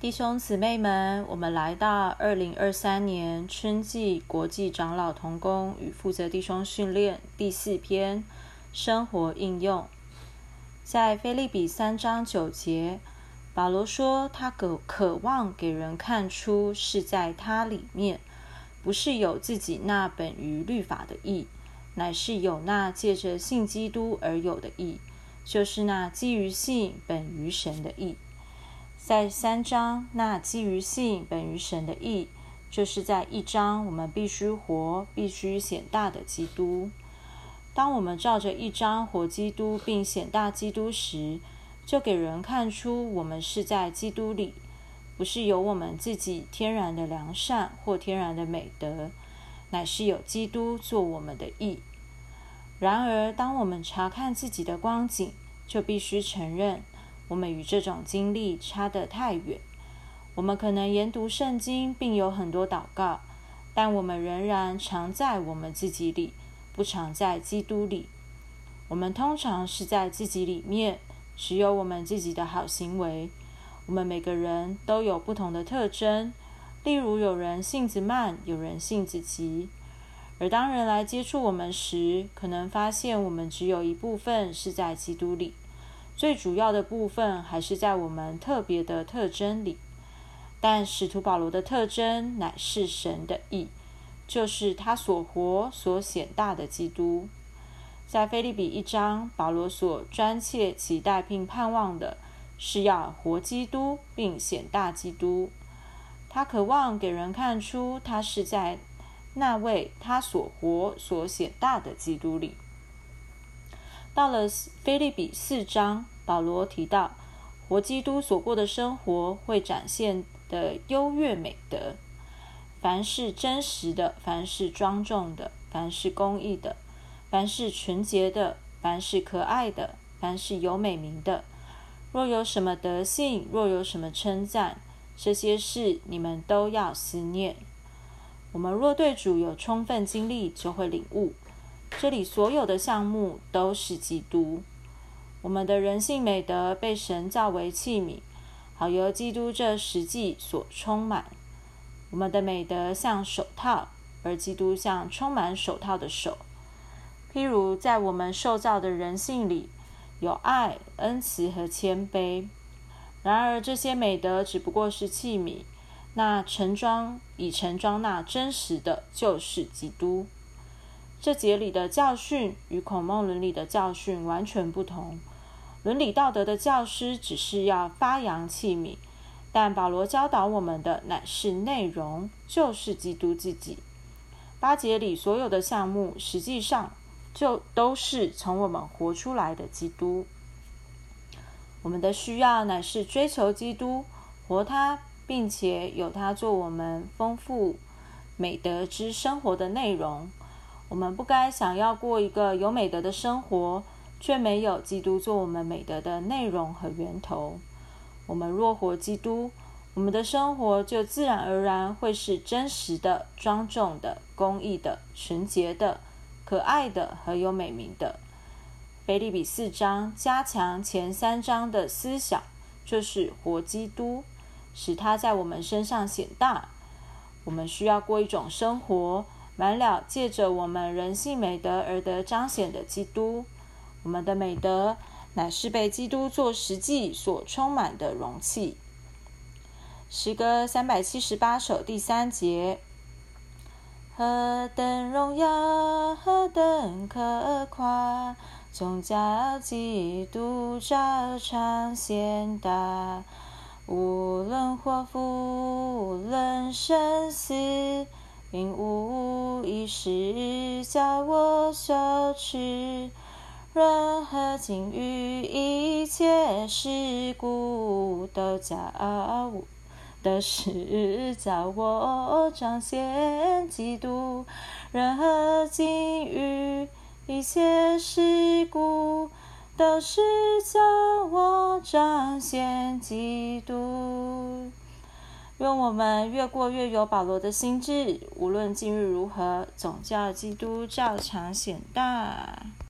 弟兄姊妹们，我们来到二零二三年春季国际长老同工与负责弟兄训练第四篇生活应用，在菲利比三章九节，保罗说他渴渴望给人看出是在他里面，不是有自己那本于律法的义，乃是有那借着信基督而有的义，就是那基于信本于神的义。在三章，那基于信本于神的义，就是在一章我们必须活、必须显大的基督。当我们照着一章活基督并显大基督时，就给人看出我们是在基督里，不是有我们自己天然的良善或天然的美德，乃是有基督做我们的义。然而，当我们查看自己的光景，就必须承认。我们与这种经历差得太远。我们可能研读圣经，并有很多祷告，但我们仍然常在我们自己里，不常在基督里。我们通常是在自己里面，只有我们自己的好行为。我们每个人都有不同的特征，例如有人性子慢，有人性子急。而当人来接触我们时，可能发现我们只有一部分是在基督里。最主要的部分还是在我们特别的特征里，但使徒保罗的特征乃是神的意，就是他所活所显大的基督。在菲利比一章，保罗所专切期待并盼望的是要活基督并显大基督。他渴望给人看出他是在那位他所活所显大的基督里。到了菲利比四章，保罗提到活基督所过的生活会展现的优越美德。凡是真实的，凡是庄重的，凡是公义的，凡是纯洁的，凡是可爱的，凡是有美名的，若有什么德性，若有什么称赞，这些事你们都要思念。我们若对主有充分经历，就会领悟。这里所有的项目都是基督。我们的人性美德被神造为器皿，好由基督这实际所充满。我们的美德像手套，而基督像充满手套的手。譬如在我们受造的人性里，有爱、恩慈和谦卑。然而这些美德只不过是器皿，那盛装以盛装那真实的就是基督。这节里的教训与孔孟伦理的教训完全不同。伦理道德的教师只是要发扬器皿，但保罗教导我们的乃是内容，就是基督自己。八节里所有的项目，实际上就都是从我们活出来的基督。我们的需要乃是追求基督，活他，并且有他做我们丰富美德之生活的内容。我们不该想要过一个有美德的生活，却没有基督做我们美德的内容和源头。我们若活基督，我们的生活就自然而然会是真实的、庄重的、公义的、纯洁的、可爱的和有美名的。腓利比四章加强前三章的思想，就是活基督，使他在我们身上显大。我们需要过一种生活。满了借着我们人性美德而得彰显的基督，我们的美德乃是被基督做实际所充满的容器。诗歌三百七十八首第三节：何等荣耀，何等可夸，总叫基督照常显大，无论祸福，无论生死。并无一时叫我羞耻，任何境遇，一切事故都叫我，都是叫我彰显基督。任何境遇，一切事故，都是叫我彰显基督。愿我们越过越有保罗的心智，无论境遇如何，总叫基督照常显大。